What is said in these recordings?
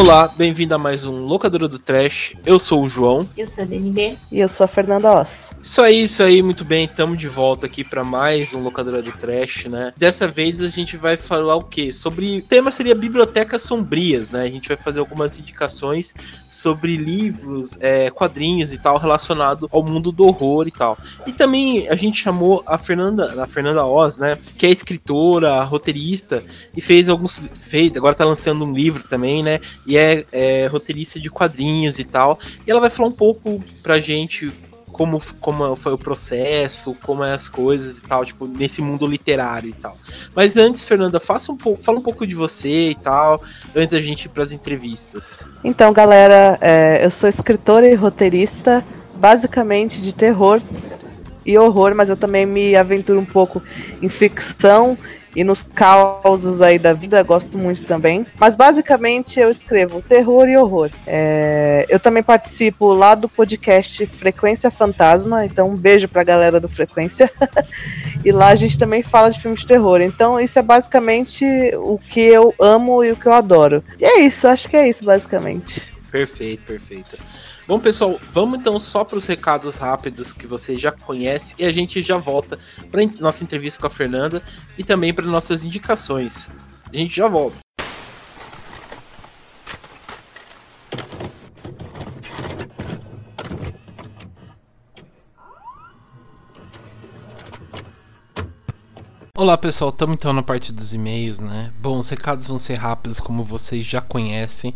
Olá, bem-vindo a mais um Locadora do Trash. Eu sou o João. Eu sou a DNB. E eu sou a Fernanda Oss. Isso aí, isso aí, muito bem. Estamos de volta aqui para mais um Locadora do Trash, né? Dessa vez a gente vai falar o quê? Sobre. O tema seria bibliotecas sombrias, né? A gente vai fazer algumas indicações sobre livros, é, quadrinhos e tal, relacionado ao mundo do horror e tal. E também a gente chamou a Fernanda, a Fernanda Oz, né? Que é escritora, roteirista e fez alguns. fez, agora tá lançando um livro também, né? E é, é roteirista de quadrinhos e tal. E ela vai falar um pouco pra gente como, como foi o processo, como é as coisas e tal, tipo, nesse mundo literário e tal. Mas antes, Fernanda, faça um pouco, fala um pouco de você e tal, antes da gente ir para as entrevistas. Então, galera, é, eu sou escritora e roteirista, basicamente de terror e horror, mas eu também me aventuro um pouco em ficção e nos causos aí da vida, gosto muito também. Mas basicamente eu escrevo terror e horror. É, eu também participo lá do podcast Frequência Fantasma, então um beijo pra galera do Frequência. e lá a gente também fala de filmes de terror. Então isso é basicamente o que eu amo e o que eu adoro. E é isso, acho que é isso basicamente. Perfeito, perfeito. Bom, pessoal, vamos então só para os recados rápidos que você já conhece e a gente já volta para nossa entrevista com a Fernanda e também para nossas indicações. A gente já volta. Olá pessoal, estamos então na parte dos e-mails, né? Bom, os recados vão ser rápidos, como vocês já conhecem.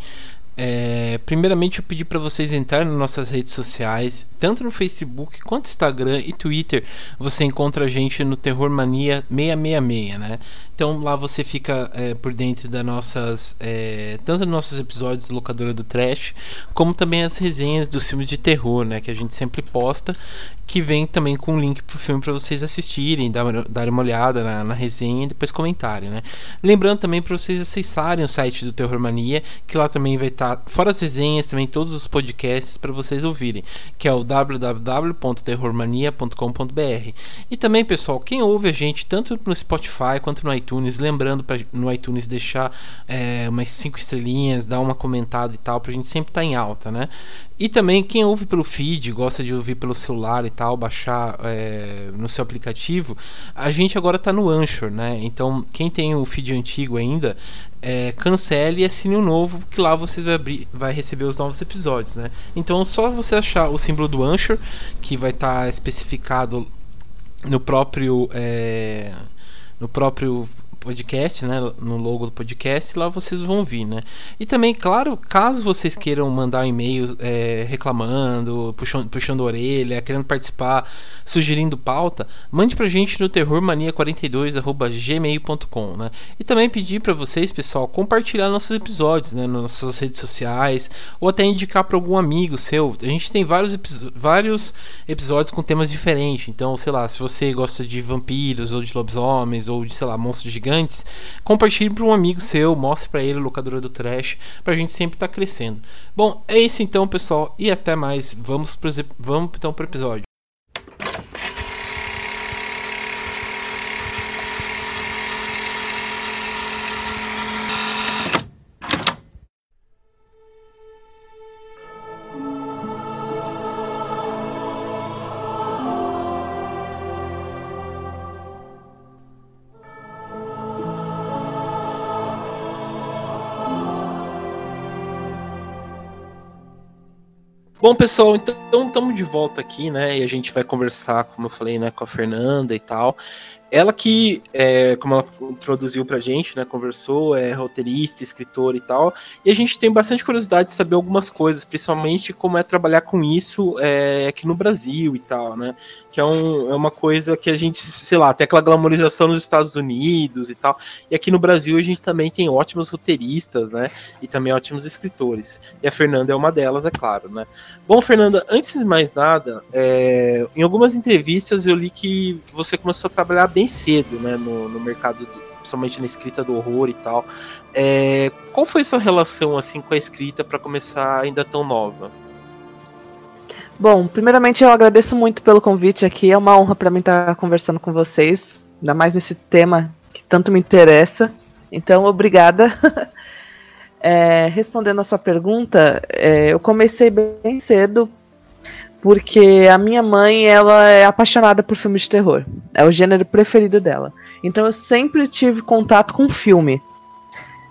É, primeiramente, eu pedi para vocês entrarem nas nossas redes sociais, tanto no Facebook quanto Instagram e Twitter. Você encontra a gente no Terror Mania 666, né? Então lá você fica é, por dentro das nossas, é, tanto dos nossos episódios do Locadora do Trash, como também as resenhas dos filmes de terror, né? Que a gente sempre posta, que vem também com um link pro filme para vocês assistirem, dar, dar uma olhada na, na resenha e depois comentarem, né? Lembrando também para vocês acessarem o site do Terror Mania, que lá também vai estar tá, fora as resenhas, também todos os podcasts para vocês ouvirem, que é o www.terrormania.com.br. E também, pessoal, quem ouve a gente tanto no Spotify quanto no iTunes, lembrando para no iTunes deixar é, umas 5 estrelinhas, dar uma comentada e tal, pra gente sempre estar tá em alta, né? E também quem ouve pelo feed, gosta de ouvir pelo celular e tal, baixar é, no seu aplicativo, a gente agora está no Anchor, né? Então quem tem o feed antigo ainda, é, cancele e assine o novo, que lá você vai, abrir, vai receber os novos episódios, né? Então só você achar o símbolo do Anchor, que vai estar tá especificado no próprio é, no próprio podcast, né, no logo do podcast, lá vocês vão vir, né? E também, claro, caso vocês queiram mandar um e-mail é, reclamando, puxando, puxando a orelha, querendo participar, sugerindo pauta, mande pra gente no terrormania42@gmail.com, né? E também pedir para vocês, pessoal, compartilhar nossos episódios, né, nas nossas redes sociais ou até indicar para algum amigo seu. A gente tem vários, vários episódios com temas diferentes. Então, sei lá, se você gosta de vampiros ou de lobisomens ou de, sei lá, monstros gigantes gigantes, compartilhe para um amigo seu, mostre para ele a locadora do Trash, para a gente sempre estar tá crescendo. Bom, é isso então, pessoal, e até mais. Vamos, pro, vamos então para o episódio. Bom, pessoal, então estamos de volta aqui, né? E a gente vai conversar, como eu falei, né, com a Fernanda e tal. Ela que, é, como ela introduziu pra gente, né, conversou, é roteirista, escritora e tal, e a gente tem bastante curiosidade de saber algumas coisas, principalmente como é trabalhar com isso é, aqui no Brasil e tal, né, que é, um, é uma coisa que a gente, sei lá, tem aquela glamorização nos Estados Unidos e tal, e aqui no Brasil a gente também tem ótimos roteiristas, né, e também ótimos escritores, e a Fernanda é uma delas, é claro, né. Bom, Fernanda, antes de mais nada, é, em algumas entrevistas eu li que você começou a trabalhar bem bem cedo, né, no, no mercado, do, principalmente na escrita do horror e tal. É, qual foi sua relação assim com a escrita para começar ainda tão nova? Bom, primeiramente eu agradeço muito pelo convite aqui. É uma honra para mim estar conversando com vocês, ainda mais nesse tema que tanto me interessa. Então, obrigada. É, respondendo a sua pergunta, é, eu comecei bem cedo porque a minha mãe ela é apaixonada por filmes de terror. É o gênero preferido dela. Então eu sempre tive contato com filme.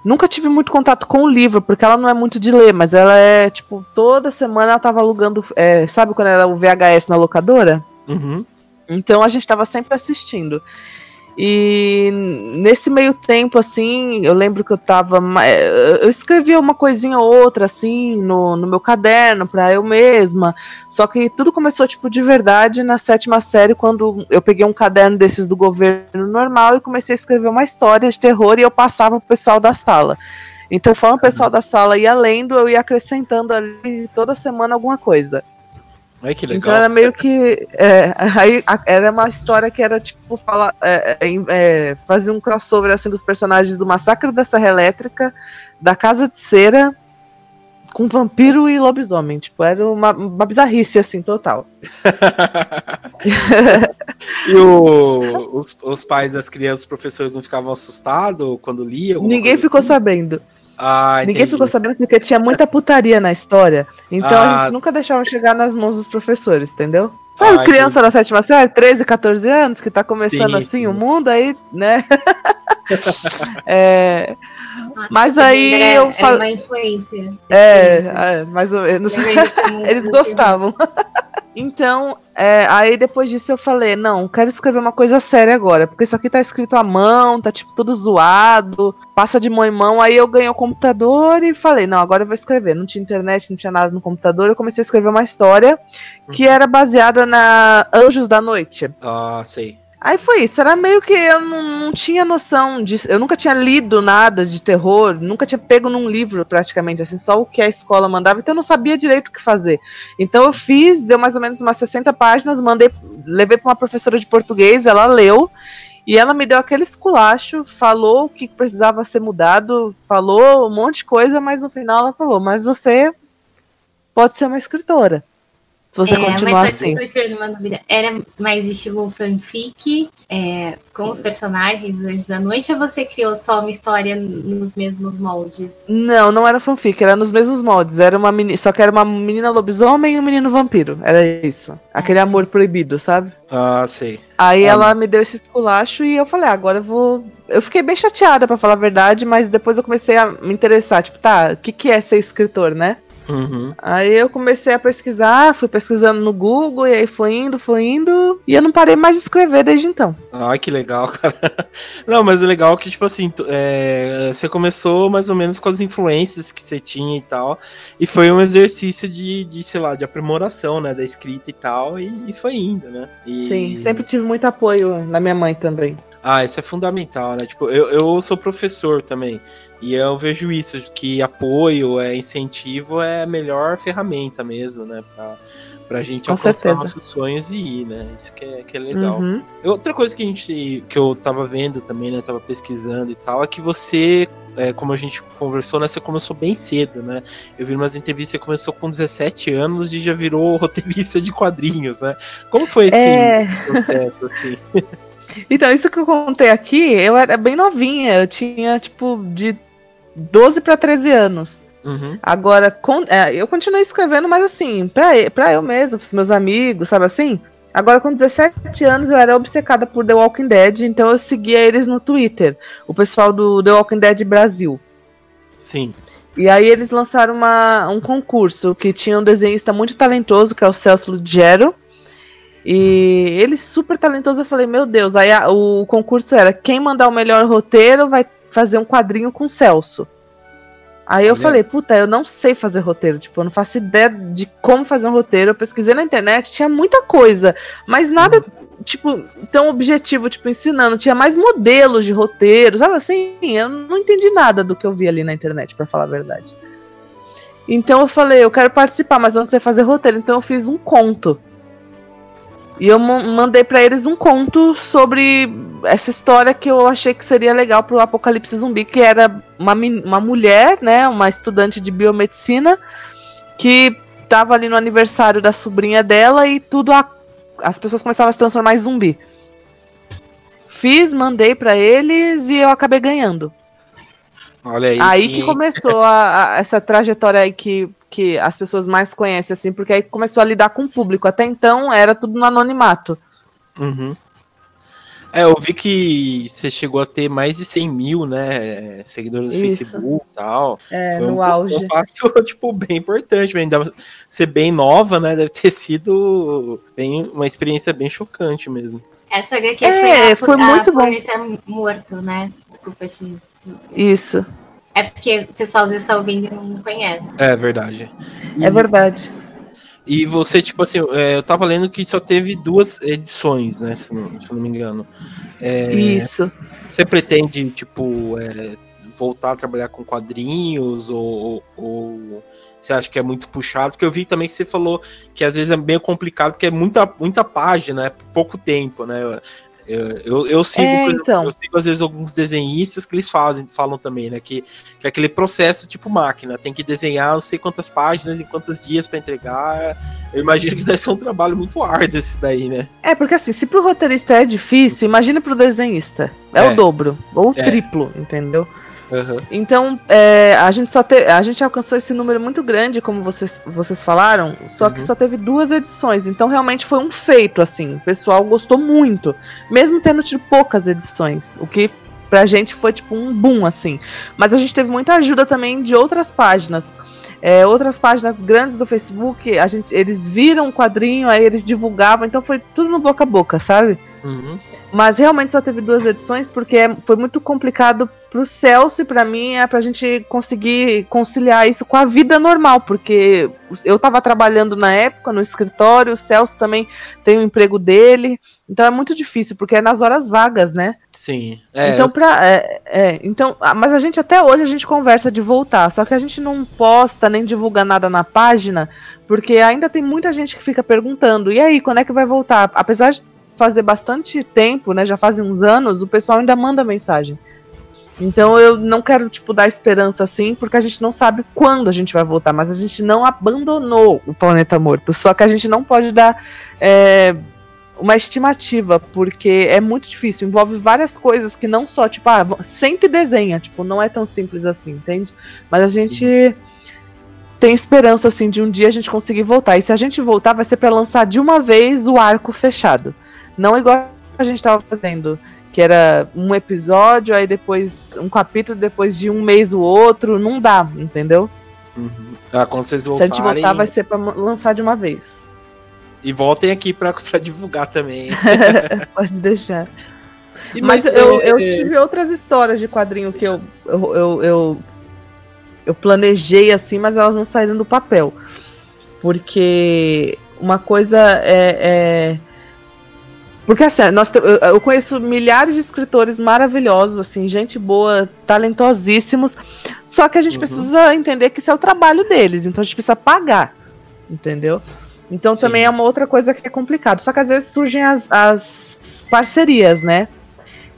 Nunca tive muito contato com o livro, porque ela não é muito de ler, mas ela é, tipo, toda semana ela tava alugando. É, sabe quando era o VHS na locadora? Uhum. Então a gente tava sempre assistindo. E nesse meio tempo, assim, eu lembro que eu tava. Eu escrevia uma coisinha ou outra, assim, no, no meu caderno, pra eu mesma. Só que tudo começou, tipo, de verdade na sétima série, quando eu peguei um caderno desses do governo normal e comecei a escrever uma história de terror e eu passava pro pessoal da sala. Então, conforme o pessoal da sala ia lendo, eu ia acrescentando ali toda semana alguma coisa. Ai, que legal. Então era meio que. É, aí, a, era uma história que era tipo falar, é, é, é, fazer um crossover assim dos personagens do Massacre da Serra Elétrica, da Casa de Cera, com vampiro e lobisomem. Tipo, era uma, uma bizarrice assim, total. e o, os, os, pais das crianças, os professores não ficavam assustados quando liam? Ninguém ficou assim? sabendo. Ah, Ninguém ficou sabendo porque tinha muita putaria na história. Então ah. a gente nunca deixava chegar nas mãos dos professores, entendeu? Sabe, ah, criança entendi. da sétima série, 13, 14 anos, que tá começando sim, assim sim. o mundo, aí, né? é, mas aí era, eu falo. uma influência. É, é, mais ou menos. Eles gostavam. Então, é, aí depois disso eu falei, não, quero escrever uma coisa séria agora, porque isso aqui tá escrito à mão, tá tipo tudo zoado, passa de mão em mão, aí eu ganhei o computador e falei, não, agora eu vou escrever. Não tinha internet, não tinha nada no computador, eu comecei a escrever uma história que uhum. era baseada na Anjos da Noite. Ah, sei. Aí foi isso, era meio que eu não, não tinha noção disso. Eu nunca tinha lido nada de terror, nunca tinha pego num livro praticamente, assim, só o que a escola mandava, então eu não sabia direito o que fazer. Então eu fiz, deu mais ou menos umas 60 páginas, mandei, levei para uma professora de português, ela leu, e ela me deu aquele esculacho, falou o que precisava ser mudado, falou um monte de coisa, mas no final ela falou: Mas você pode ser uma escritora. Se você é, continuar assim. Era mais estilo fanfic, é, com os personagens dos Anjos da Noite, ou você criou só uma história nos mesmos moldes? Não, não era fanfic, era nos mesmos moldes. Era uma menina, só que era uma menina lobisomem e um menino vampiro. Era isso. Aquele ah, amor proibido, sabe? Ah, sei. Aí ah, ela me deu esse esculacho e eu falei, ah, agora eu vou. Eu fiquei bem chateada, para falar a verdade, mas depois eu comecei a me interessar. Tipo, tá, o que, que é ser escritor, né? Uhum. Aí eu comecei a pesquisar, fui pesquisando no Google, e aí foi indo, foi indo, e eu não parei mais de escrever desde então. Ai, que legal, cara. Não, mas é legal que, tipo assim, é, você começou mais ou menos com as influências que você tinha e tal, e foi um exercício de, de sei lá, de aprimoração, né, da escrita e tal, e, e foi indo, né? E... Sim, sempre tive muito apoio na minha mãe também. Ah, isso é fundamental, né? Tipo, eu, eu sou professor também. E eu vejo isso, que apoio, é, incentivo é a melhor ferramenta mesmo, né? Pra, pra gente Com alcançar certeza. nossos sonhos e ir, né? Isso que é, que é legal. Uhum. Outra coisa que a gente que eu tava vendo também, né? Tava pesquisando e tal, é que você. É, como a gente conversou, né? Você começou bem cedo, né? Eu vi umas entrevistas, você começou com 17 anos e já virou roteirista de quadrinhos, né? Como foi esse é... processo, assim? Então, isso que eu contei aqui, eu era bem novinha, eu tinha, tipo, de 12 para 13 anos. Uhum. Agora, com, é, eu continuei escrevendo, mas assim, pra, pra eu mesmo, pros meus amigos, sabe assim? Agora, com 17 anos, eu era obcecada por The Walking Dead, então eu seguia eles no Twitter, o pessoal do The Walking Dead Brasil. Sim. E aí eles lançaram uma, um concurso que tinha um desenhista muito talentoso, que é o Celso Lugero. E ele super talentoso, eu falei, meu Deus, aí a, o concurso era quem mandar o melhor roteiro vai fazer um quadrinho com o Celso. Aí eu falei, puta, eu não sei fazer roteiro, tipo, eu não faço ideia de como fazer um roteiro. Eu pesquisei na internet, tinha muita coisa, mas nada, tipo, tão objetivo, tipo, ensinando. Tinha mais modelos de roteiro, sabe assim? Eu não entendi nada do que eu vi ali na internet, para falar a verdade. Então eu falei, eu quero participar, mas eu não sei fazer roteiro, então eu fiz um conto. E eu mandei para eles um conto sobre essa história que eu achei que seria legal pro Apocalipse Zumbi, que era uma, uma mulher, né, uma estudante de biomedicina, que tava ali no aniversário da sobrinha dela e tudo a, as pessoas começavam a se transformar em zumbi. Fiz, mandei para eles e eu acabei ganhando. Olha aí. Aí sim. que começou a- a- essa trajetória aí que, que as pessoas mais conhecem, assim, porque aí começou a lidar com o público. Até então era tudo no anonimato. Uhum. É, eu vi que você chegou a ter mais de 100 mil, né, seguidores no Isso. Facebook e tal. É, Foi no um, auge. um passo, tipo, bem importante, ainda ser bem nova, né, deve ter sido bem, uma experiência bem chocante mesmo. Essa HQ É, foi, a, foi a muito bom. Morto, né? Desculpa. Isso, É porque o pessoal às vezes tá ouvindo e não conhece. É verdade. é verdade. E você, tipo assim, é, eu tava lendo que só teve duas edições, né, se não, se não me engano. É, Isso. Você pretende, tipo, é, voltar a trabalhar com quadrinhos ou, ou você acha que é muito puxado? Porque eu vi também que você falou que às vezes é bem complicado porque é muita, muita página, é pouco tempo, né? Eu, eu, eu sigo, É, então. eu sigo às vezes alguns desenhistas que eles fazem, falam também, né? Que, que é aquele processo tipo máquina, tem que desenhar não sei quantas páginas em quantos dias para entregar. Eu imagino que deve ser um trabalho muito árduo esse daí, né? É, porque assim, se pro roteirista é difícil, imagina pro desenhista. É, É. o dobro, ou o É. triplo, entendeu? Aham. Então, é, a gente só te, a gente alcançou esse número muito grande, como vocês, vocês falaram, só que Uhum. só teve duas edições. Então, realmente foi um feito, assim. O pessoal gostou muito, mesmo tendo tido poucas edições, o que pra gente foi tipo um boom, assim. Mas a gente teve muita ajuda também de outras páginas. É, outras páginas grandes do Facebook, a gente, eles viram o quadrinho, aí eles divulgavam, então foi tudo no boca a boca, sabe? Uhum. Mas realmente só teve duas edições porque é- foi muito complicado pro Celso e pra mim é pra gente conseguir conciliar isso com a vida normal, porque eu tava trabalhando na época no escritório, o Celso também tem o emprego dele, então é muito difícil, porque é nas horas vagas, né? Sim. É, então, pra, é, é, então, mas a gente até hoje a gente conversa de voltar, só que a gente não posta nem divulga nada na página, porque ainda tem muita gente que fica perguntando, e aí, quando é que vai voltar? Apesar de fazer bastante tempo, né, já fazem uns anos, o pessoal ainda manda mensagem. Então eu não quero, tipo, dar esperança assim, porque a gente não sabe quando a gente vai voltar, mas a gente não abandonou o planeta morto. Só que a gente não pode dar é, uma estimativa, porque é muito difícil, envolve várias coisas que não só, tipo, ah, sempre desenha, tipo, não é tão simples assim, entende? Mas a gente tem esperança, assim, de um dia a gente conseguir voltar. E se a gente voltar, vai ser para lançar de uma vez o arco fechado. Não igual a gente tava fazendo, que era um episódio, aí depois um capítulo, depois de um mês o outro. Não dá, entendeu? Uhum. Ah, quando vocês Se a voltarem, gente voltar, vai ser pra lançar de uma vez. e voltem aqui pra, pra divulgar também. Pode deixar. E, Mas, eu, eu tive outras histórias de quadrinho que eu, eu, eu, eu, eu planejei assim, mas elas não saíram do papel. Porque uma coisa é. é- Porque assim, nós eu conheço milhares de escritores maravilhosos, assim, gente boa, talentosíssimos. Só que a gente Uhum. precisa entender que isso é o trabalho deles, então a gente precisa pagar. Entendeu? Então Sim. também é uma outra coisa que é complicado. Só que às vezes surgem as, as parcerias, né?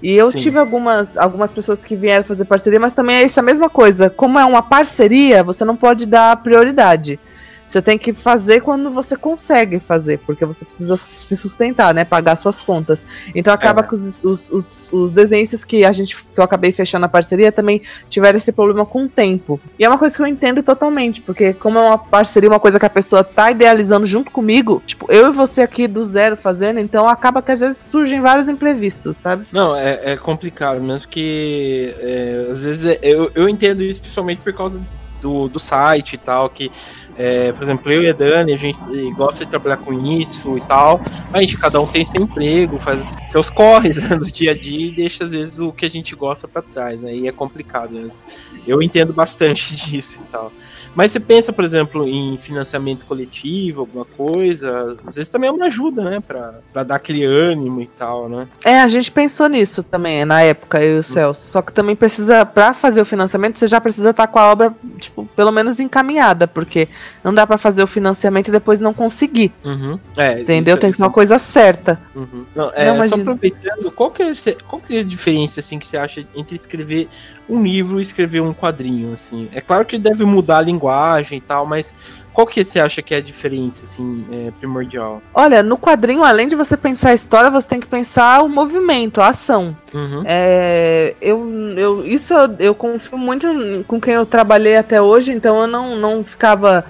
E eu Sim. tive algumas, algumas pessoas que vieram fazer parceria, mas também é essa mesma coisa. Como é uma parceria, você não pode dar prioridade. Você tem que fazer quando você consegue fazer, porque você precisa se sustentar, né? Pagar suas contas. Então acaba É. que os, os, os, os desenhistas que a gente que eu acabei fechando a parceria também tiveram esse problema com o tempo. E é uma coisa que eu entendo totalmente, porque como é uma parceria, uma coisa que a pessoa tá idealizando junto comigo, tipo, eu e você aqui do zero fazendo, então acaba que às vezes surgem vários imprevistos, sabe? Não, é, é complicado mesmo, porque é, às vezes é- eu, eu entendo isso principalmente por causa do, do site e tal, que, é, por exemplo, eu e a Dani, a gente gosta de trabalhar com isso e tal, a gente cada um tem seu emprego, faz seus corres né, do dia a dia e deixa às vezes o que a gente gosta pra trás, né? E é complicado mesmo. Eu entendo bastante disso e tal. Mas você pensa, por exemplo, em financiamento coletivo, alguma coisa, às vezes também é uma ajuda, né? Pra, pra dar aquele ânimo e tal, né? É, a gente pensou nisso também, na época, eu e o Celso. Só que também precisa, pra fazer o financiamento, você já precisa estar com a obra, tipo, pelo menos encaminhada, porque não dá pra fazer o financiamento e depois não conseguir, Uhum. É, entendeu? isso- Tem que ser uma coisa certa. Uhum. Não, é, Não, só aproveitando, qual que, é, qual que é a diferença assim que você acha entre escrever um livro e escrever um quadrinho assim? É claro que deve mudar a linguagem e tal, mas Qual que você acha que é a diferença, assim, é, primordial? Olha, no quadrinho, além de você pensar a história, você tem que pensar o movimento, a ação. Uhum. É, eu, eu, isso eu, eu confio muito com quem eu trabalhei até hoje, então eu não, não ficava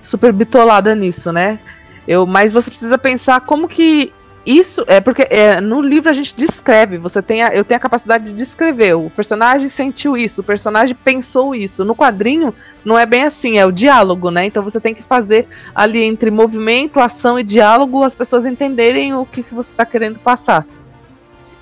super bitolada nisso, né? Eu, mas você precisa pensar como que isso é porque é, no livro a gente descreve, você tem a, eu tenho a capacidade de descrever. O personagem sentiu isso, o personagem pensou isso. No quadrinho não é bem assim, é o diálogo, né? Então você tem que fazer ali entre movimento, ação e diálogo as pessoas entenderem o que, que você está querendo passar.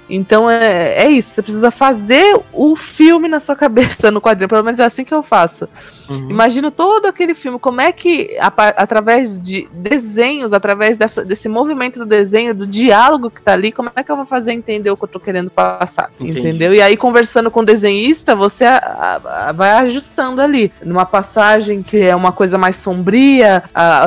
Então é, é isso, você precisa fazer o filme na sua cabeça no quadrinho, pelo menos é assim que eu faço. Uhum. Imagino todo aquele filme, como é que, a, através de desenhos, através dessa, desse movimento do desenho, do diálogo que tá ali, como é que eu vou fazer entender o que eu tô querendo passar? Entendi. Entendeu? E aí, conversando com o desenhista, você a, a, vai ajustando ali. Numa passagem que é uma coisa mais sombria,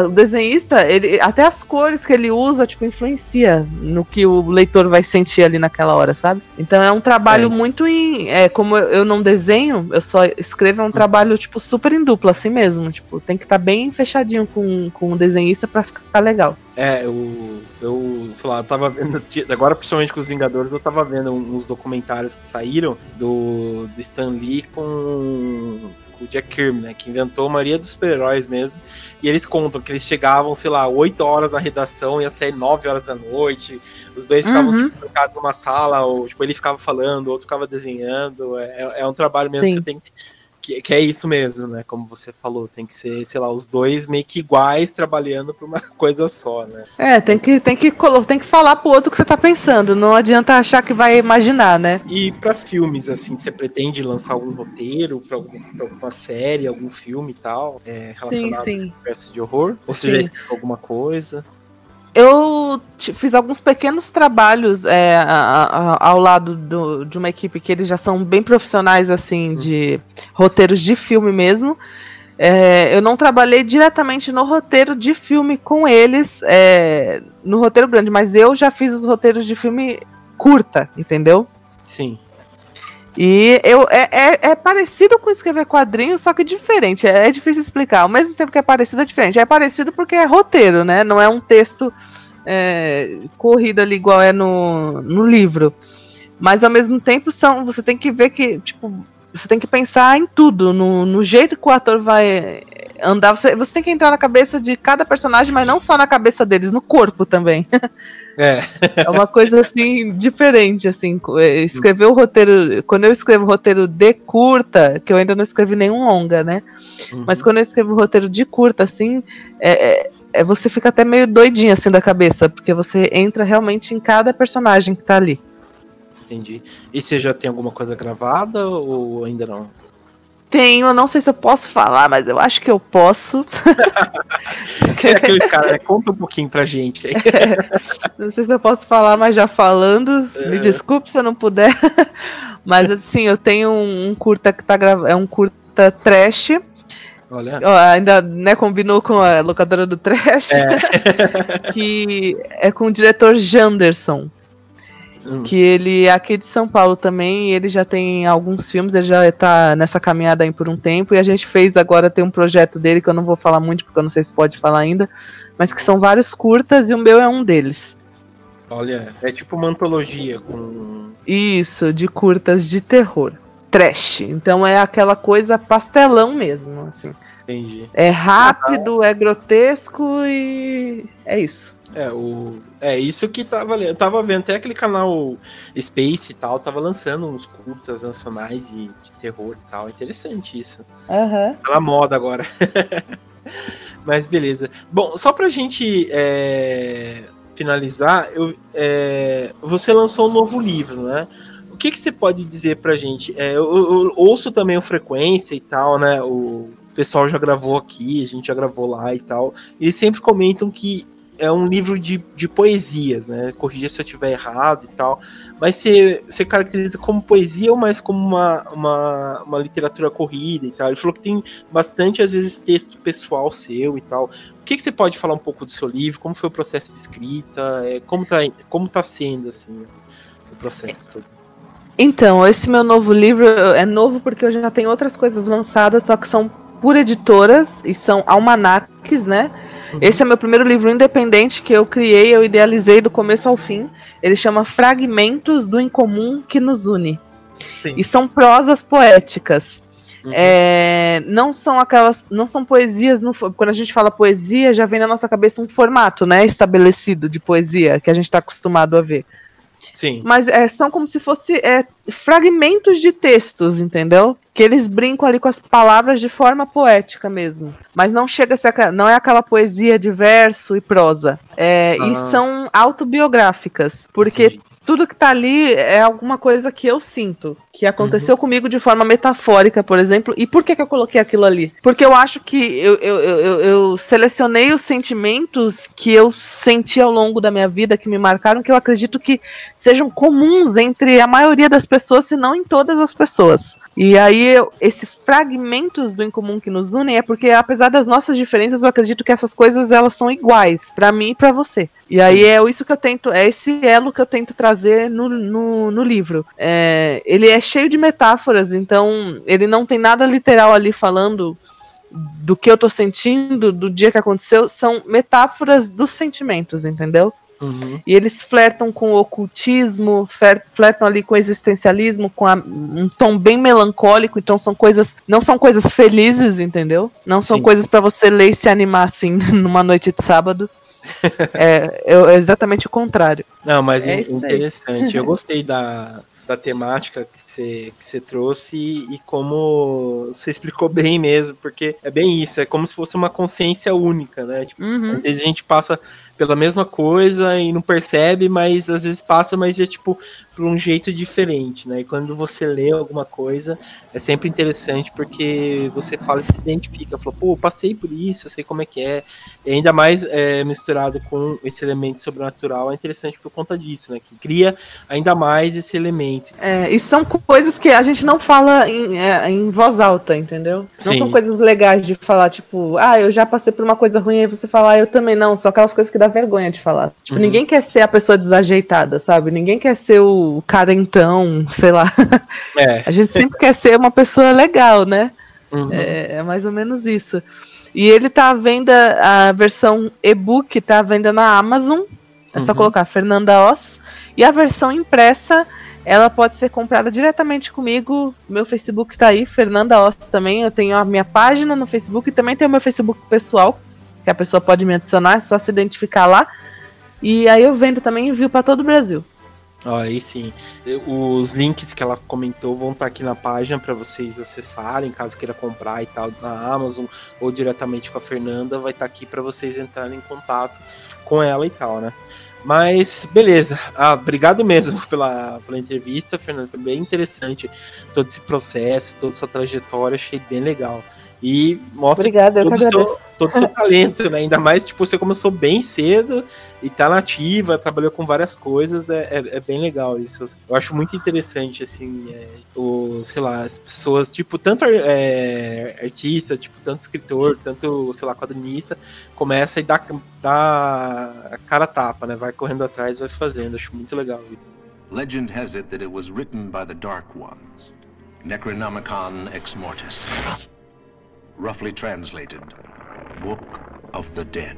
o desenhista, ele, até as cores que ele usa, tipo, influencia no que o leitor vai sentir ali naquela hora, sabe? Então é um trabalho é. muito em. É, como eu, eu não desenho, eu só escrevo, é um trabalho, tipo, super em dupla, assim mesmo. Tipo, tem que estar tá bem fechadinho com, com o desenhista pra ficar legal. É, eu, eu, sei lá, eu tava vendo, agora principalmente com os Vingadores, eu tava vendo uns documentários que saíram do, do Stan Lee com, com o Jack Kirby, né, que inventou a maioria dos super-heróis mesmo, e eles contam que eles chegavam, sei lá, 8 horas na redação, ia sair 9 horas da noite, os dois ficavam, uhum. tipo, numa sala, ou, tipo, ele ficava falando, o outro ficava desenhando, é, é um trabalho mesmo Sim. que você tem que que, que, é isso mesmo, né? Como você falou, tem que ser, sei lá, os dois meio que iguais trabalhando para uma coisa só, né? É, tem que, tem que, tem que falar pro outro o que você tá pensando, não adianta achar que vai imaginar, né? E para filmes, assim, você pretende lançar algum roteiro para alguma série, algum filme e tal, é, relacionado sim, sim. ao universo de horror? Ou você já escreveu alguma coisa? eu fiz alguns pequenos trabalhos é, a, a, ao lado do, de uma equipe que eles já são bem profissionais assim uhum. de roteiros de filme mesmo. É, eu não trabalhei diretamente no roteiro de filme com eles, é, no roteiro grande, mas eu já fiz os roteiros de filme curta, entendeu? Sim. E eu, é, é, é, parecido com escrever quadrinhos, só que diferente. É, é, difícil explicar. Ao mesmo tempo que é parecido, é diferente. É parecido porque é roteiro, né? Não é um texto é, corrido ali igual é no, no livro. Mas ao mesmo tempo são. Você tem que ver que, tipo, você tem que pensar em tudo, no, no jeito que o ator vai andar. Você, você tem que entrar na cabeça de cada personagem, mas não só na cabeça deles, no corpo também. É. é uma coisa assim diferente, assim. É, escrever o roteiro. Quando eu escrevo roteiro de curta, que eu ainda não escrevi nenhum longa, né? Uhum. Mas quando eu escrevo roteiro de curta, assim, é, é, é, você fica até meio doidinho assim da cabeça, porque você entra realmente em cada personagem que tá ali. Entendi. E você já tem alguma coisa gravada ou ainda não? Tenho, eu não sei se eu posso falar, mas eu acho que eu posso. é aquele cara, né? conta um pouquinho pra gente aí. É, não sei se eu posso falar, mas já falando, é. me desculpe se eu não puder. Mas assim, eu tenho um, curta que tá gravando. É um curta trash. Olha. ainda né, combinou com a locadora do trash. É. que é com o diretor Janderson. Hum. Que ele é aqui de São Paulo também, ele já tem alguns filmes, ele já está nessa caminhada aí por um tempo, e a gente fez agora, tem um projeto dele que eu não vou falar muito, porque eu não sei se pode falar ainda, mas que são vários curtas, e o meu é um deles. Olha, é tipo uma antologia com. Isso, de curtas de terror. Trash. Então é aquela coisa pastelão mesmo, assim. Entendi. É rápido, é grotesco e é isso. É, o, é isso que tava Eu tava vendo até aquele canal Space e tal, tava lançando uns curtas nacionais de, de terror e tal. É interessante isso. Uhum. Tá na moda agora. Mas beleza. Bom, só pra gente é, finalizar, eu, é, você lançou um novo livro, né? O que, que você pode dizer pra gente? É, eu, eu, ouço também o Frequência e tal, né? O pessoal já gravou aqui, a gente já gravou lá e tal. E eles sempre comentam que é um livro de, de poesias, né? Corrija se eu estiver errado e tal. Mas você, você caracteriza como poesia ou mais como uma, uma, uma literatura corrida e tal? Ele falou que tem bastante, às vezes, texto pessoal seu e tal. O que, que você pode falar um pouco do seu livro? Como foi o processo de escrita? É, como, tá, como tá sendo, assim, o processo todo? Então, esse meu novo livro é novo porque eu já tenho outras coisas lançadas, só que são por editoras e são almanaques, né? Uhum. Esse é meu primeiro livro independente que eu criei, eu idealizei do começo ao fim. Ele chama Fragmentos do Incomum que nos une. Sim. E são prosas poéticas. Uhum. É, não são aquelas, não são poesias. No, quando a gente fala poesia, já vem na nossa cabeça um formato, né, estabelecido de poesia que a gente está acostumado a ver. Sim. Mas é, são como se fosse é, fragmentos de textos, entendeu? Que eles brincam ali com as palavras de forma poética mesmo. Mas não chega a ser, não é aquela poesia de verso e prosa. É, ah. E são autobiográficas. Porque Entendi tudo que tá ali é alguma coisa que eu sinto, que aconteceu uhum. comigo de forma metafórica, por exemplo. E por que, que eu coloquei aquilo ali? Porque eu acho que eu, eu, eu, eu, selecionei os sentimentos que eu senti ao longo da minha vida, que me marcaram, que eu acredito que sejam comuns entre a maioria das pessoas, se não em todas as pessoas. E aí, eu, esse fragmentos do incomum que nos unem é porque, apesar das nossas diferenças, eu acredito que essas coisas elas são iguais para mim e para você. E aí é isso que eu tento, é esse elo que eu tento trazer no, no, no livro. É, ele é cheio de metáforas, então ele não tem nada literal ali falando do que eu tô sentindo, do dia que aconteceu, são metáforas dos sentimentos, entendeu? Uhum. E eles flertam com o ocultismo, flertam ali com o existencialismo, com a, um tom bem melancólico. Então são coisas, não são coisas felizes, entendeu? Não são Sim. coisas para você ler e se animar assim numa noite de sábado. É, é, exatamente o contrário. Não, mas é interessante. Eu gostei da, da temática que você, que você trouxe e, e, como você explicou bem mesmo, porque é bem isso, é como se fosse uma consciência única, né? Tipo, uhum. Às vezes a gente passa pela mesma coisa e não percebe, mas às vezes passa, mas já tipo por um jeito diferente, né? E quando você lê alguma coisa, é sempre interessante porque você fala e se identifica, fala, pô, passei por isso, eu sei como é que é. E ainda mais é, misturado com esse elemento sobrenatural, é interessante por conta disso, né? Que cria ainda mais esse elemento. É, e são coisas que a gente não fala em, é, em voz alta, entendeu? Não Sim. são coisas legais de falar, tipo, ah, eu já passei por uma coisa ruim, aí você fala, ah, eu também não, são aquelas coisas que dá vergonha de falar. Tipo, uhum. ninguém quer ser a pessoa desajeitada, sabe? Ninguém quer ser o cara então, sei lá. É. A gente sempre quer ser uma pessoa legal, né? Uhum. É, é, mais ou menos isso. E ele tá à venda, a versão e-book tá à venda na Amazon. É só uhum. colocar Fernanda Oz. E a versão impressa, ela pode ser comprada diretamente comigo. Meu Facebook tá aí, Fernanda Oz também. Eu tenho a minha página no Facebook e também tem o meu Facebook pessoal, que a pessoa pode me adicionar, é só se identificar lá. E aí eu vendo também e envio para todo o Brasil. Ó, aí sim. Os links que ela comentou vão estar tá aqui na página para vocês acessarem, caso queira comprar e tal, na Amazon ou diretamente com a Fernanda, vai estar tá aqui para vocês entrarem em contato com ela e tal, né? Mas beleza. Ah, obrigado mesmo pela, pela entrevista, Fernanda. Foi bem interessante todo esse processo, toda essa trajetória, achei bem legal. E mostra Obrigada, todo, o seu, todo o seu talento, né? Ainda mais, tipo, você começou bem cedo e tá nativa, trabalhou com várias coisas, é, é, é bem legal isso. Eu acho muito interessante, assim, é, o, sei lá, as pessoas, tipo, tanto é, artista, tipo, tanto escritor, tanto, sei lá, quadrinista, começa e dá, dá a cara tapa, né? Vai correndo atrás, vai fazendo, acho muito legal. Legend has it that it was written by the Dark Ones, Necronomicon Ex Mortis roughly translated, Book of the Dead.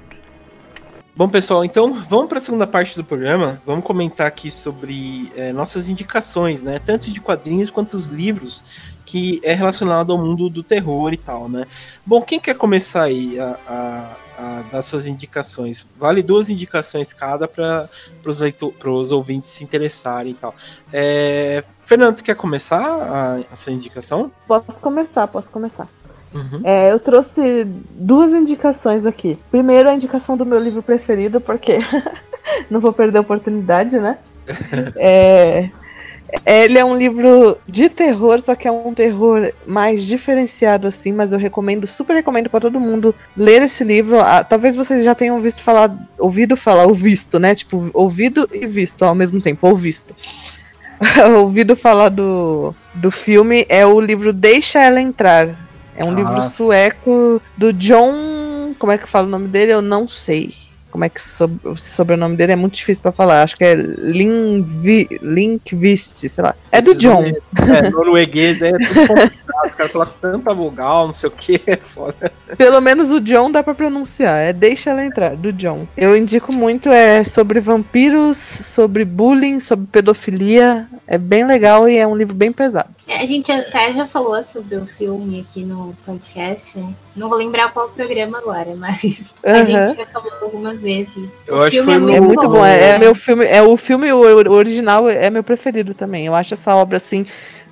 Bom, pessoal, então vamos para a segunda parte do programa. Vamos comentar aqui sobre é, nossas indicações, né? Tanto de quadrinhos quanto os livros que é relacionado ao mundo do terror e tal, né? Bom, quem quer começar aí a, a, a dar suas indicações? Vale duas indicações cada para os ouvintes se interessarem e tal. É, Fernando, você quer começar a, a sua indicação? Posso começar, posso começar. Uhum. É, eu trouxe duas indicações aqui. Primeiro, a indicação do meu livro preferido, porque não vou perder a oportunidade, né? é, ele é um livro de terror, só que é um terror mais diferenciado assim, mas eu recomendo, super recomendo para todo mundo ler esse livro. Ah, talvez vocês já tenham visto falar, ouvido falar, ou visto, né? Tipo, ouvido e visto ao mesmo tempo, ou visto. ouvido falar do, do filme é o livro Deixa Ela Entrar, é um ah. livro sueco do John. Como é que fala o nome dele? Eu não sei. Como é que sobre, o sobrenome dele é muito difícil para falar. Acho que é Linkvist, sei lá. É do John. É, norueguês é tudo Os caras colocam tanta vogal, não sei o que, é foda. Pelo menos o John dá pra pronunciar. É Deixa ela entrar, do John. Eu indico muito, é sobre vampiros, sobre bullying, sobre pedofilia. É bem legal e é um livro bem pesado. É, A gente até já falou sobre o filme aqui no podcast. Não vou lembrar qual programa agora, mas a gente já falou algumas vezes. Eu o acho que filme foi é É no- muito, muito bom, é, é meu filme, é o filme o- o original é meu preferido também. Eu acho essa obra assim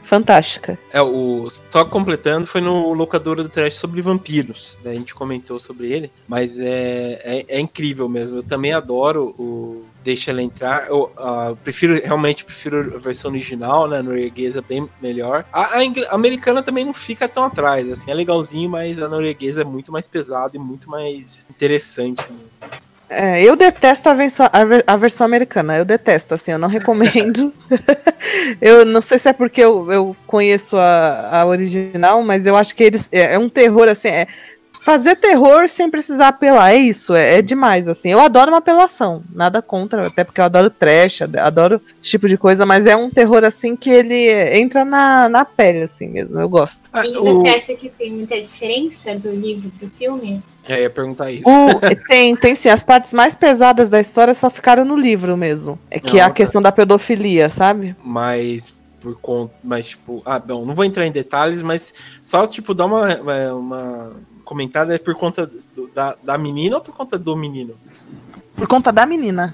fantástica. É, o, só completando, foi no Locadora do Trash sobre vampiros. né? A gente comentou sobre ele, mas é, é, é incrível mesmo. Eu também adoro o Deixa Ela Entrar. Eu ah, prefiro, realmente, prefiro a versão original, né? Norueguesa bem melhor. A, a a americana também não fica tão atrás, assim, é legalzinho, mas a norueguesa é muito mais pesada e muito mais interessante. né? É, eu detesto a, venso- a ver- a versão americana. Eu detesto, assim, eu não recomendo. eu não sei se é porque eu, eu conheço a, a original, mas eu acho que eles. É, é um terror, assim. É, fazer terror sem precisar apelar, é isso, é, é demais, assim. Eu adoro uma apelação, nada contra, até porque eu adoro trash, ad- adoro esse tipo de coisa, mas é um terror, assim, que ele entra na, na pele, assim mesmo, eu gosto. Ah, E o- você acha que tem muita diferença do livro pro filme? É, ia perguntar isso. O- tem, tem sim, as partes mais pesadas da história só ficaram no livro mesmo. É que é a Nossa. questão da pedofilia, sabe? mas por conta, mas tipo, ah, bom, não vou entrar em detalhes, mas só tipo dar uma, uma- uma comentada é por conta do- da, da menina ou por conta do menino? Por conta da menina.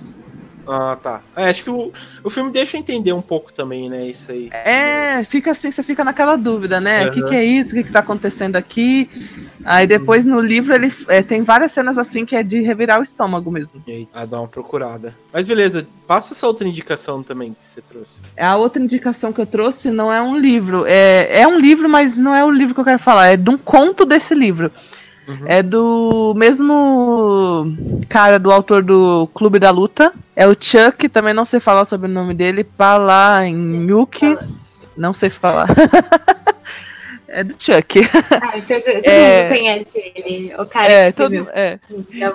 Ah, tá. É, acho que o, o filme deixa eu entender um pouco também, né, isso aí. É, fica assim, você fica naquela dúvida, né? O que, Aham. que é isso? O que, que tá acontecendo aqui? Aí depois no livro ele é, tem várias cenas assim que é de revirar o estômago mesmo. E aí, ah, dá uma procurada. Mas beleza, passa essa outra indicação também que você trouxe. A outra indicação que eu trouxe não é um livro. É, é um livro, mas não é o livro que eu quero falar. É de um conto desse livro. Uhum. É do mesmo cara do autor do Clube da Luta. É o Chuck, também não sei falar sobre o nome dele. Palahniuk. Não sei falar. é do Chuck. Ah, todo, todo É. mundo conhece ele, o cara É, que todo, é.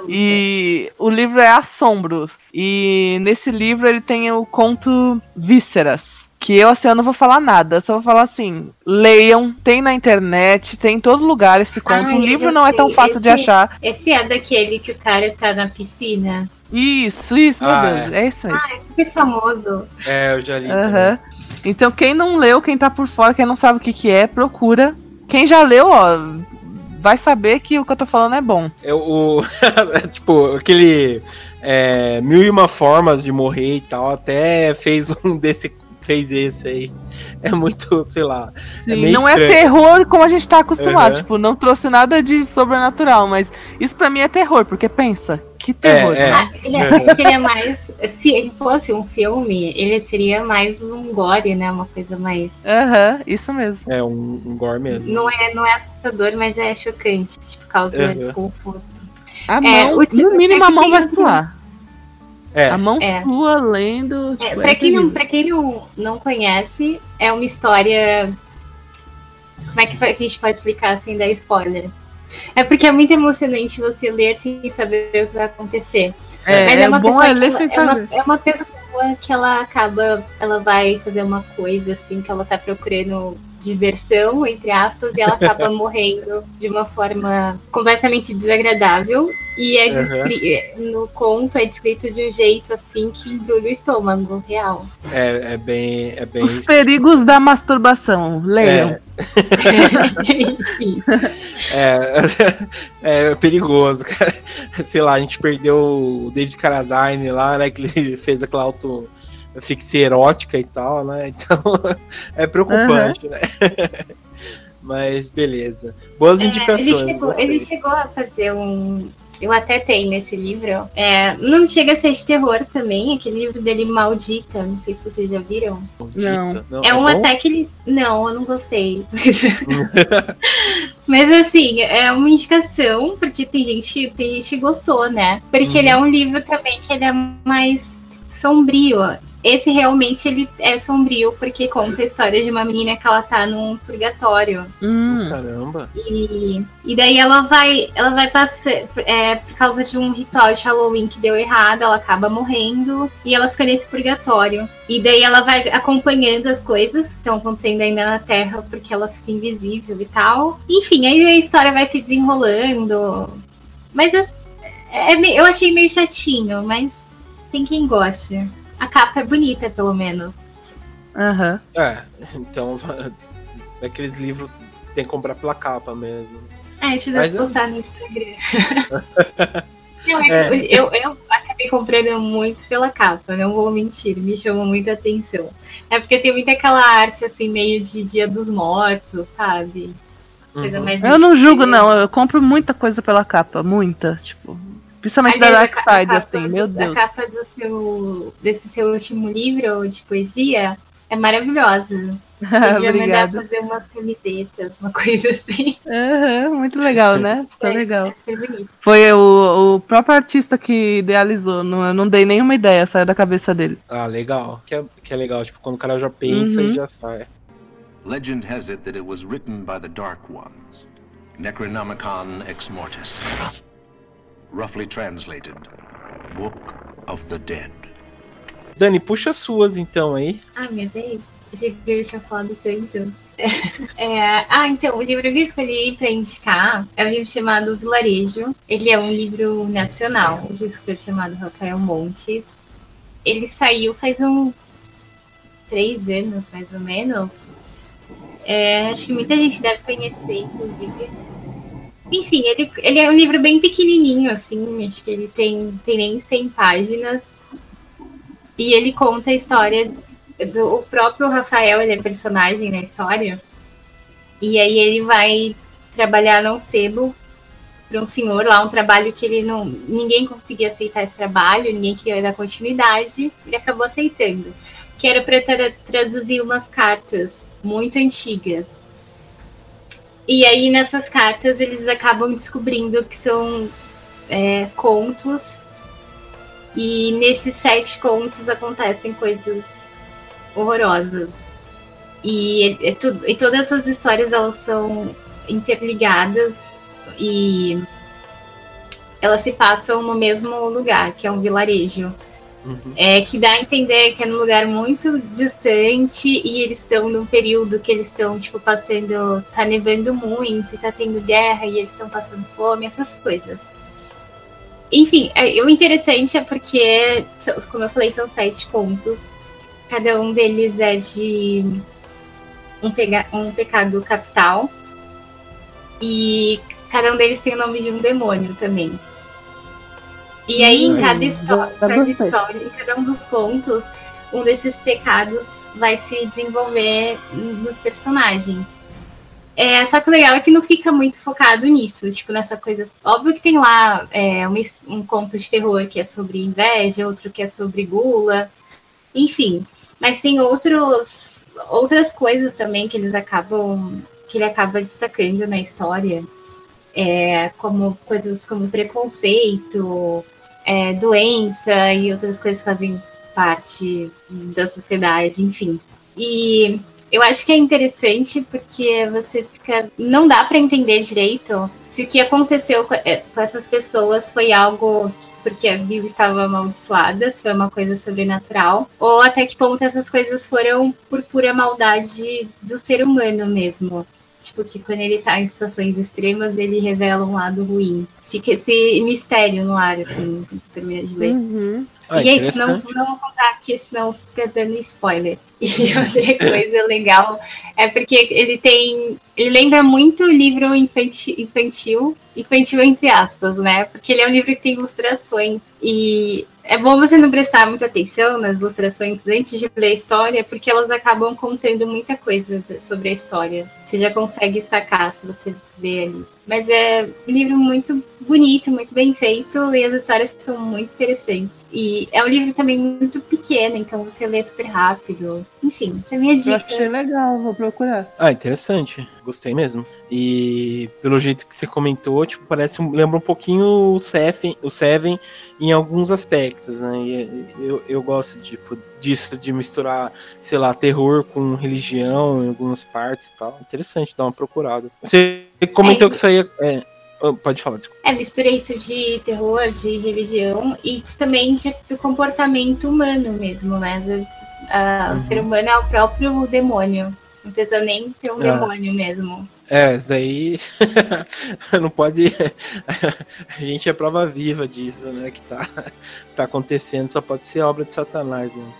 E o livro é Assombros. E nesse livro ele tem o conto Vísceras. Que eu, assim, eu não vou falar nada. Só vou falar assim: leiam, tem na internet, tem em todo lugar esse conto. Ah, o livro não é tão sei. fácil de Esse- achar. Esse é daquele que o cara tá na piscina. Isso, isso, meu Ah, Deus. É isso aí. Ah, é super famoso. É, eu já li. Aham. Então, quem não leu, quem tá por fora, quem não sabe o que, que é, procura. Quem já leu, ó, vai saber que o que eu tô falando é bom. É o. tipo, aquele. é, mil e uma formas de morrer e tal, até fez um desse. Fez esse aí. É muito, sei lá. Sim, meio não estranho. é terror como a gente tá acostumado. Aham. Tipo, não trouxe nada de sobrenatural, mas isso pra mim é terror, porque pensa, que terror. É, é. Ah, ele, é- acho que ele é mais. Se ele fosse um filme, ele seria mais um gore, né? Uma coisa mais. Aham, isso mesmo. É um, um gore mesmo. Não é, não é assustador, mas é chocante. Tipo, causa Aham. desconforto. A É, mão, o Chuck- no o mínimo a mão vai um- suar. É, A mão É. sua lendo. É, Tipo, pra, é quem não, pra quem não, não conhece, é uma história. Como é que a gente pode explicar sem dar spoiler? É porque é muito emocionante você ler sem saber o que vai acontecer. É, Mas é é uma bom pessoa é que ler ela- sem é, uma, saber. é uma pessoa que ela acaba, ela vai fazer uma coisa assim, que ela tá procurando diversão, entre aspas, e ela acaba morrendo de uma forma completamente desagradável. E é descri- no conto é descrito de um jeito assim que embrulha o estômago, real. é, é bem. É bem Os perigos da masturbação. Leiam. Enfim. É, é perigoso, cara. Sei lá, a gente perdeu o David Carradine lá, né? Que ele fez aquela auto ficção erótica e tal, né? Então é preocupante, né? Mas beleza. Boas indicações. Ele chegou, ele chegou a fazer um. Eu até tenho esse livro. É, não chega a ser de terror também, aquele livro dele Maldita. Não sei se vocês já viram. Maldita. Não. É um bom? até que ele. Não, eu não gostei. Mas assim, é uma indicação, porque tem gente, tem gente que gostou, né? Porque Uhum. ele é um livro também que ele é mais sombrio. Esse realmente ele é sombrio porque conta a história de uma menina que ela tá num purgatório. Hum. Caramba. E, e daí ela vai, ela vai passar, é, por causa de um ritual de Halloween que deu errado, ela acaba morrendo e ela fica nesse purgatório. E daí ela vai acompanhando as coisas que estão acontecendo ainda na Terra, porque ela fica invisível e tal. Enfim, aí a história vai se desenrolando. Mas é, é, eu achei meio chatinho, mas tem quem goste. A capa é bonita, pelo menos. Aham. É, então aqueles livros tem que comprar pela capa mesmo. É, deixa eu Mas eu- postar no Instagram. Não, é É. eu, eu acabei comprando muito pela capa, não vou mentir, me chamou muita atenção. É porque tem muita aquela arte assim, meio de Dia dos Mortos, sabe? Coisa Uhum. mais Eu não julgo, não. Eu compro muita coisa pela capa. Muita. Tipo. Principalmente da Aliás, Dark a ca- a Side, capa assim, meu do- Deus. A capa do seu, desse seu último livro de poesia é maravilhosa. Podia mandar Obrigada. fazer umas camisetas, uma coisa assim. Aham, muito legal, né? Ficou É, legal. é super bonito. Foi o, o próprio artista que idealizou. Não, eu não dei nenhuma ideia, saiu da cabeça dele. Ah, legal. Que é, que é legal, tipo, quando o cara já pensa Uhum. e já sai. Legend has it that it was written by the Dark Ones, Necronomicon Ex Mortis. Roughly translated, Book of the Dead. Dani, puxa as suas então aí. Ah, minha vez? Achei que eu tinha falado tanto. É, ah, então, o livro que eu escolhi para indicar é um livro chamado Vilarejo. Ele é um livro nacional, de um escritor chamado Rafael Montes. Ele saiu faz uns três anos, mais ou menos. É, acho que muita gente deve conhecer, inclusive. Enfim, ele, ele é um livro bem pequenininho, assim, acho que ele tem, tem nem 100 páginas. E ele conta a história do o próprio Rafael, ele é personagem na história. E aí ele vai trabalhar num sebo para um senhor lá, um trabalho que ele não. ninguém conseguia aceitar esse trabalho, ninguém queria dar continuidade, ele acabou aceitando. Que era para tra traduzir umas cartas muito antigas. E aí nessas cartas eles acabam descobrindo que são é, contos. E nesses sete contos acontecem coisas horrorosas. E, é, é tudo, e todas essas histórias elas são interligadas e elas se passam no mesmo lugar, que é um vilarejo. Uhum. É, que dá a entender que é num lugar muito distante e eles estão num período que eles estão, tipo, passando. tá nevando muito, tá tendo guerra e eles estão passando fome, essas coisas. Enfim, é, o interessante é porque, como eu falei, são sete contos. Cada um deles é de um, pega- um pecado capital. E cada um deles tem o nome de um demônio também. E aí, em cada, histó- cada história, em cada um dos contos, um desses pecados vai se desenvolver nos personagens. É, só que o legal é que não fica muito focado nisso, tipo, nessa coisa. Óbvio que tem lá é, um, um conto de terror que é sobre inveja, outro que é sobre gula, enfim. Mas tem outros, outras coisas também que eles acabam. que ele acaba destacando na história. É, como coisas como preconceito, é, doença e outras coisas fazem parte da sociedade, enfim. E eu acho que é interessante porque você fica. Não dá para entender direito se o que aconteceu com, é, essas pessoas foi algo que- porque a vila estava amaldiçoada, se foi uma coisa sobrenatural, ou até que ponto essas coisas foram por pura maldade do ser humano mesmo. Tipo, que quando ele tá em situações extremas, ele revela um lado ruim. Fica esse mistério no ar, assim, termina de ler. Uhum. Ah, e é isso, não, não vou contar aqui, senão fica dando spoiler. E outra coisa legal é porque ele tem. Ele lembra muito o livro infanti- infantil, infantil entre aspas, né? Porque ele é um livro que tem ilustrações. E é bom você não prestar muita atenção nas ilustrações antes de ler a história, porque elas acabam contando muita coisa sobre a história. Você já consegue sacar se você vê ali. Mas é um livro muito bonito, muito bem feito, e as histórias são muito interessantes. E é um livro também muito pequeno, então você lê super rápido. Enfim, essa é a minha dica. Eu achei legal, vou procurar. Ah, interessante. Gostei mesmo. E pelo jeito que você comentou, tipo, parece lembra um pouquinho o Seven, o Seven em alguns aspectos, né? E eu, eu gosto tipo, disso, de misturar, sei lá, terror com religião em algumas partes e tal. Interessante dar uma procurada. Você comentou É, que isso aí é. Oh, pode falar, desculpa. É, mistura isso de terror, de religião e também de, do comportamento humano mesmo, né? Às vezes ah, Uhum. o ser humano é o próprio demônio. Não precisa nem ter um Ah. demônio mesmo. É, isso daí não pode. A gente é prova viva disso, né? Que tá, tá acontecendo, só pode ser obra de Satanás, mano.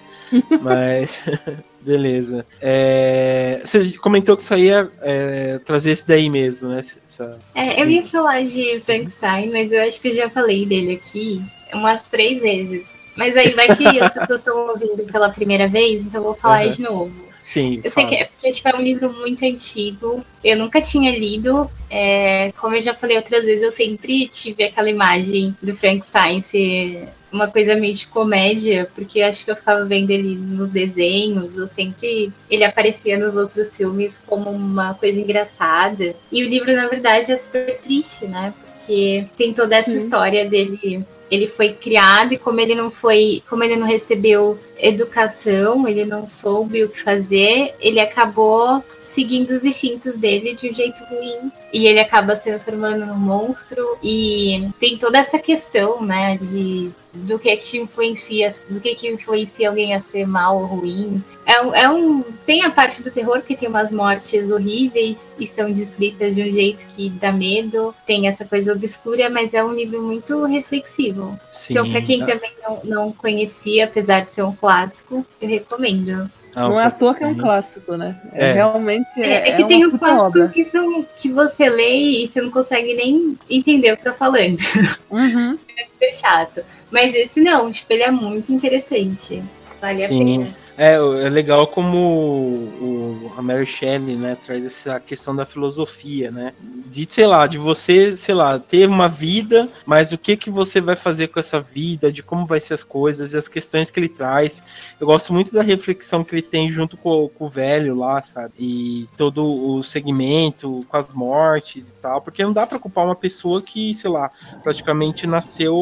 Mas, beleza. É, você comentou que isso aí ia é, trazer esse daí mesmo, né? Essa, É, eu ia falar de Frankenstein, mas eu acho que eu já falei dele aqui umas três vezes. Mas aí vai que as pessoas estão ouvindo pela primeira vez, então eu vou falar Aham. de novo. Sim, Eu sei fala. que é porque tipo, é um livro muito antigo. Eu nunca tinha lido. É, como eu já falei outras vezes, eu sempre tive aquela imagem do Frankenstein ser uma coisa meio de comédia, porque acho que eu ficava vendo ele nos desenhos, ou sempre ele aparecia nos outros filmes como uma coisa engraçada. E o livro, na verdade, é super triste, né? Porque tem toda essa Sim. história dele ele foi criado e como ele não foi, como ele não recebeu educação, ele não soube o que fazer, ele acabou seguindo os instintos dele de um jeito ruim e ele acaba se transformando num monstro e tem toda essa questão, né, de do que é que te influencia, do que que influencia alguém a ser mal ou ruim. É um, é um tem a parte do terror porque tem umas mortes horríveis e são descritas de um jeito que dá medo, tem essa coisa obscura, mas é um livro muito reflexivo. Sim. Então, para quem Ah, também não, não conhecia, apesar de ser um clássico, eu recomendo. Ah, Não é à toa que é um tem. clássico, né? É, É. realmente É, é, é que é tem puta clássicos que, são, que você lê e você não consegue nem entender o que tá falando. Uhum. É chato. Mas esse não, tipo, ele é muito interessante. Vale a Sim. pena. É, é legal como o, o- a Mary Shelley, né, traz essa questão da filosofia, né? De, sei lá, de você, sei lá, ter uma vida, mas o que que você vai fazer com essa vida, de como vai ser as coisas e as questões que ele traz. Eu gosto muito da reflexão que ele tem junto com, com o velho lá, sabe? E todo o segmento com as mortes e tal, porque não dá pra culpar uma pessoa que, sei lá, praticamente nasceu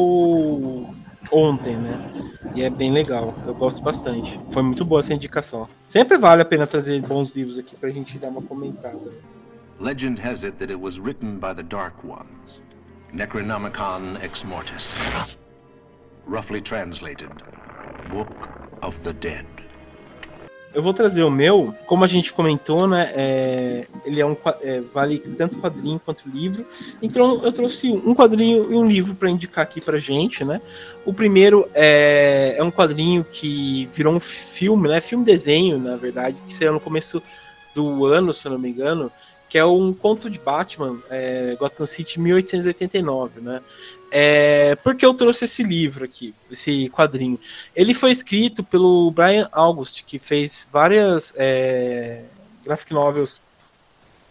ontem, né? E é bem legal. Eu gosto bastante. Foi muito boa essa indicação. Sempre vale a pena trazer bons livros aqui pra gente dar uma comentada. Legend has it that it was written by the Dark Ones, Necronomicon Ex Mortis. Roughly translated, Book of the Dead. Eu vou trazer o meu, como a gente comentou, né? é, ele é um é, vale tanto quadrinho quanto livro. Então eu trouxe um quadrinho e um livro para indicar aqui pra gente, né? O primeiro é, é um quadrinho que virou um filme, né? Filme desenho, na verdade, que saiu no começo do ano, se eu não me engano, que é um conto de Batman, é, Gotham City 1889, né? É, por que eu trouxe esse livro aqui, esse quadrinho? Ele foi escrito pelo Brian August, que fez várias é, graphic novels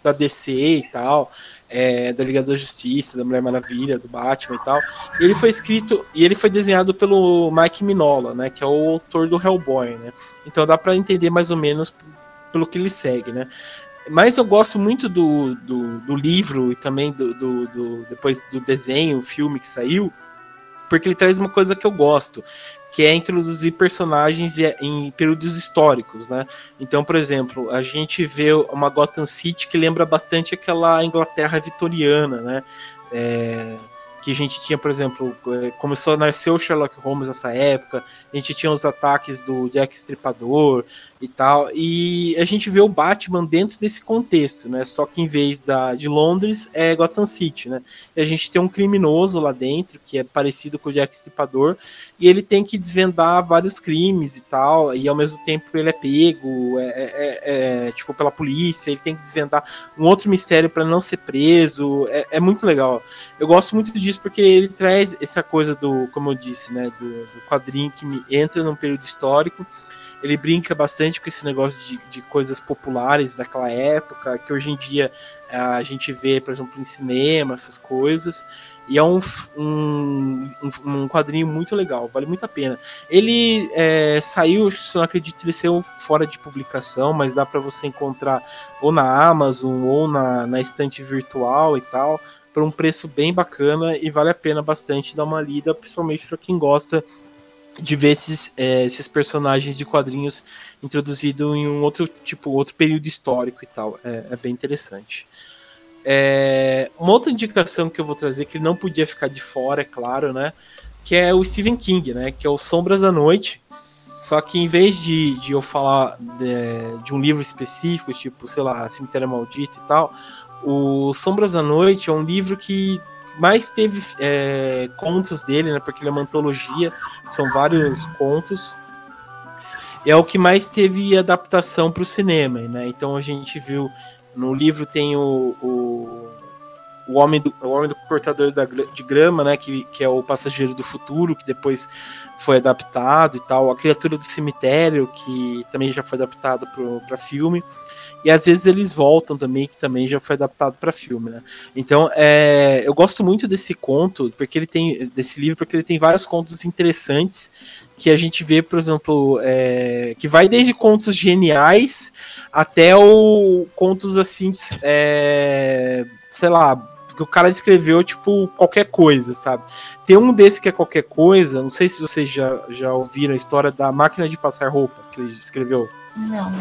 da DC e tal, é, da Liga da Justiça, da Mulher Maravilha, do Batman e tal. E ele foi escrito e ele foi desenhado pelo Mike Minola, né, que é o autor do Hellboy, né? Então dá para entender mais ou menos pelo que ele segue, né? Mas eu gosto muito do, do, do livro e também do, do, do- depois do desenho, o filme que saiu, porque ele traz uma coisa que eu gosto, que é introduzir personagens em períodos históricos, né? Então, por exemplo, a gente vê uma Gotham City que lembra bastante aquela Inglaterra vitoriana, né? É, que a gente tinha, por exemplo, eh, começou a nascer o Sherlock Holmes nessa época, a gente tinha os ataques do Jack Stripador e tal, e a gente vê o Batman dentro desse contexto, né? Só que em vez da, de Londres é Gotham City, né? E a gente tem um criminoso lá dentro que é parecido com o Jack Stripador e ele tem que desvendar vários crimes e tal, e ao mesmo tempo ele é pego, é, é- é- é, tipo pela polícia, ele tem que desvendar um outro mistério para não ser preso, é, é muito legal. Eu gosto muito disso porque ele traz essa coisa do, como eu disse, né, do, do quadrinho que me entra num período histórico ele brinca bastante com esse negócio de, de coisas populares daquela época, que hoje em dia a gente vê, por exemplo, em cinema, essas coisas. E é um, um, um quadrinho muito legal, vale muito a pena. Ele é, saiu, se não acredito, ele saiu fora de publicação, mas dá para você encontrar ou na Amazon ou na, na estante virtual e tal, por um preço bem bacana e vale a pena bastante dar uma lida, principalmente para quem gosta de ver esses, é, esses personagens de quadrinhos introduzidos em um outro tipo, outro período histórico e tal. É, é bem interessante. É, uma outra indicação que eu vou trazer que não podia ficar de fora, é claro, né? Que é o Stephen King, né? Que é o Sombras da Noite. Só que em vez de, de eu falar de, de um livro específico, tipo, sei lá, Cemitério Maldito e tal, o Sombras da Noite é um livro que mais teve é, contos dele, né? Porque ele é uma antologia, são vários contos. É o que mais teve adaptação para o cinema, né? Então a gente viu no livro tem o, o, o homem do o homem do cortador da, de grama, né? Que, que é o passageiro do futuro, que depois foi adaptado e tal. A criatura do cemitério, que também já foi adaptado para filme e às vezes eles voltam também, que também já foi adaptado para filme, né? Então, é, eu gosto muito desse conto, porque ele tem desse livro, porque ele tem vários contos interessantes que a gente vê, por exemplo, é, que vai desde contos geniais até o contos assim, é, sei lá, que o cara escreveu, tipo, qualquer coisa, sabe? Tem um desse que é qualquer coisa, não sei se vocês já, já ouviram a história da máquina de passar roupa que ele escreveu. Não.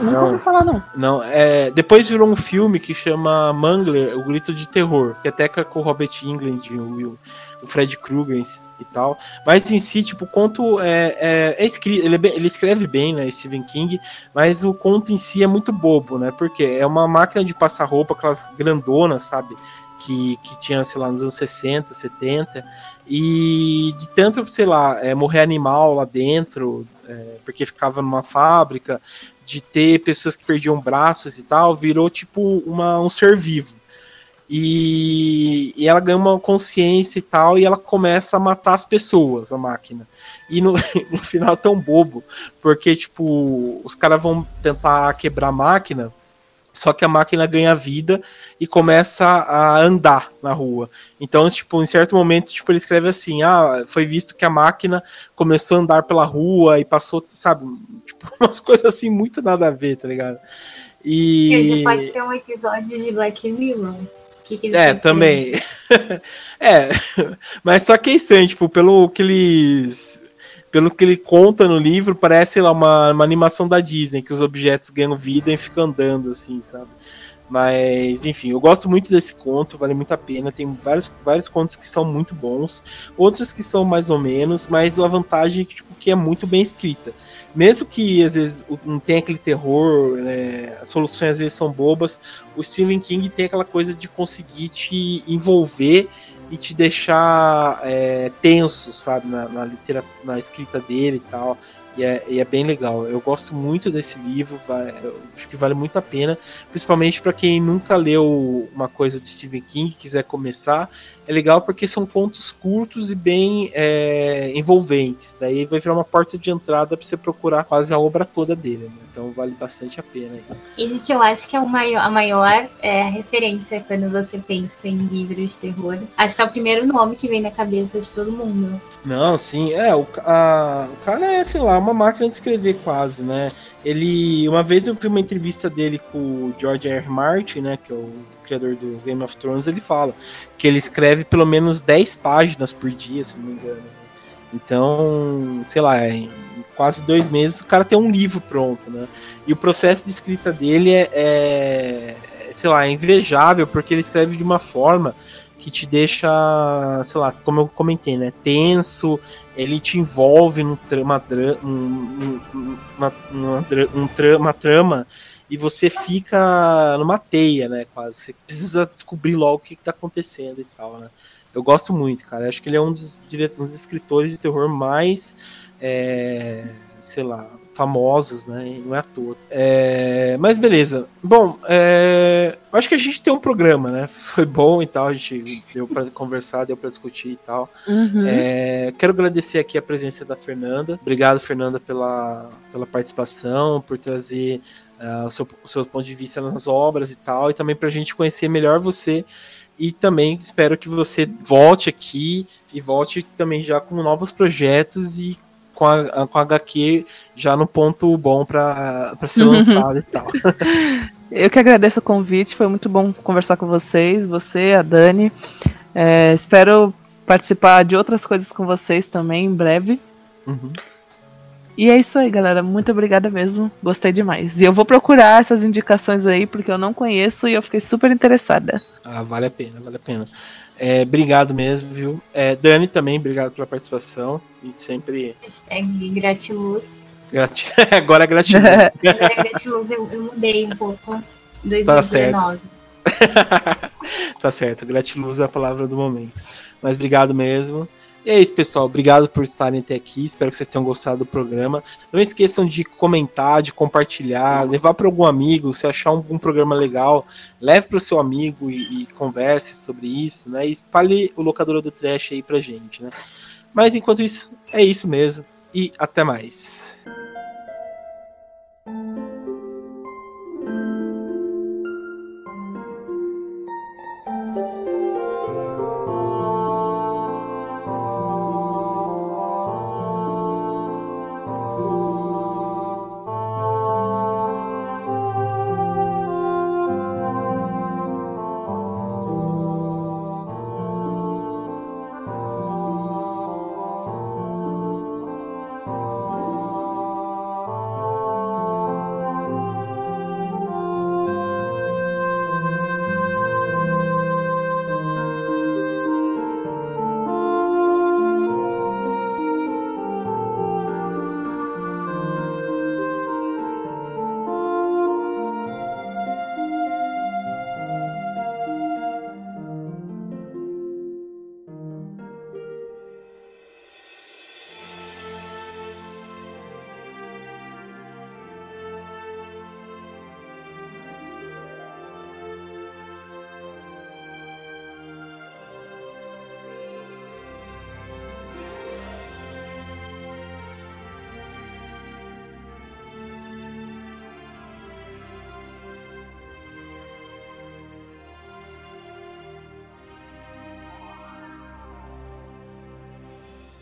Nunca ouvi falar, não. Não, é, depois virou um filme que chama Mangler, O Grito de Terror, que até com o Robert England, o, o Fred Krueger e tal. Mas em si, tipo, o conto é, é, é escrito, ele, é ele, escreve bem, né, Stephen King, mas o conto em si é muito bobo, né? Porque é uma máquina de passar roupa, aquelas grandonas, sabe? Que, que tinha, sei lá, nos anos 60, 70, e de tanto, sei lá, é, morrer animal lá dentro, é, porque ficava numa fábrica, de ter pessoas que perdiam braços e tal, virou tipo uma, um ser vivo. E, e, ela ganha uma consciência e tal, e ela começa a matar as pessoas, a máquina. E no, no final é tão bobo, porque, tipo, os caras vão tentar quebrar a máquina, só que a máquina ganha vida e começa a andar na rua. Então, tipo, em certo momento, tipo, ele escreve assim: ah, foi visto que a máquina começou a andar pela rua e passou, sabe, tipo, umas coisas assim muito nada a ver, tá ligado? E. Esse pode ser um episódio de Black Mirror. Que que é, também. é, mas só que é estranho, tipo, pelo que eles pelo que ele conta no livro, parece lá uma, uma animação da Disney, que os objetos ganham vida e ficam andando, assim, sabe? Mas, enfim, eu gosto muito desse conto, vale muito a pena. Tem vários, vários contos que são muito bons, outros que são mais ou menos, mas a vantagem é que, tipo, que é muito bem escrita. Mesmo que às vezes não tenha aquele terror, né, as soluções às vezes são bobas, o Stephen King tem aquela coisa de conseguir te envolver e te deixar é, tenso, sabe, na, na, na escrita dele e tal. E é, e é, bem legal. Eu gosto muito desse livro, vai, acho que vale muito a pena, principalmente para quem nunca leu uma coisa de Stephen King quiser começar. É legal porque são contos curtos e bem é, envolventes. Daí vai virar uma porta de entrada para você procurar quase a obra toda dele. Né? Então vale bastante a pena. E que eu acho que é o maior, a maior é, referência quando você pensa em livros de terror. Acho que é o primeiro nome que vem na cabeça de todo mundo. Não, sim, é, o, a, o cara é, sei lá, uma máquina de escrever quase, né? Ele, uma vez eu vi uma entrevista dele com o George R. R. Martin, né, que é o criador do Game of Thrones, ele fala que ele escreve pelo menos 10 páginas por dia, se não me engano. Então, sei lá, em quase dois meses o cara tem um livro pronto, né? E o processo de escrita dele é, é sei lá, é invejável, porque ele escreve de uma forma que te deixa, sei lá, como eu comentei, né, tenso, ele te envolve num trama, um, uma, uma, um, uma trama e você fica numa teia, né, quase. Você precisa descobrir logo o que, está acontecendo e tal, né. Eu gosto muito, cara. Acho que ele é um dos, um dos escritores de terror mais é, sei lá, famosos, né? E não é à toa. É, mas beleza. Bom, é, acho que a gente tem um programa, né? Foi bom e tal, a gente deu para conversar, deu para discutir e tal. Uhum. É, quero agradecer aqui a presença da Fernanda. Obrigado, Fernanda, pela, pela participação, por trazer uh, o, seu, o seu ponto de vista nas obras e tal, e também para a gente conhecer melhor você. E também espero que você volte aqui e volte também já com novos projetos e com a, com a HQ já no ponto bom para ser Uhum. lançado e tal. Eu que agradeço o convite, foi muito bom conversar com vocês, você, a Dani. É, espero participar de outras coisas com vocês também em breve. Uhum. E é isso aí, galera. Muito obrigada mesmo. Gostei demais. E eu vou procurar essas indicações aí, porque eu não conheço e eu fiquei super interessada. Ah, vale a pena, vale a pena. É, obrigado mesmo, viu? É, Dani também, obrigado pela participação. E sempre. Hashtag gratiluz. Grati... Agora é gratidão. Agora gratiluz eu, eu mudei um pouco. Tá certo. 2019. tá certo, gratiluz é a palavra do momento. Mas obrigado mesmo. E é isso, pessoal. Obrigado por estarem até aqui. Espero que vocês tenham gostado do programa. Não esqueçam de comentar, de compartilhar, levar para algum amigo. Se achar um, um programa legal, leve para o seu amigo e, e, converse sobre isso, né? E espalhe o locadora do trash aí pra gente, né? Mas enquanto isso, é isso mesmo. E até mais.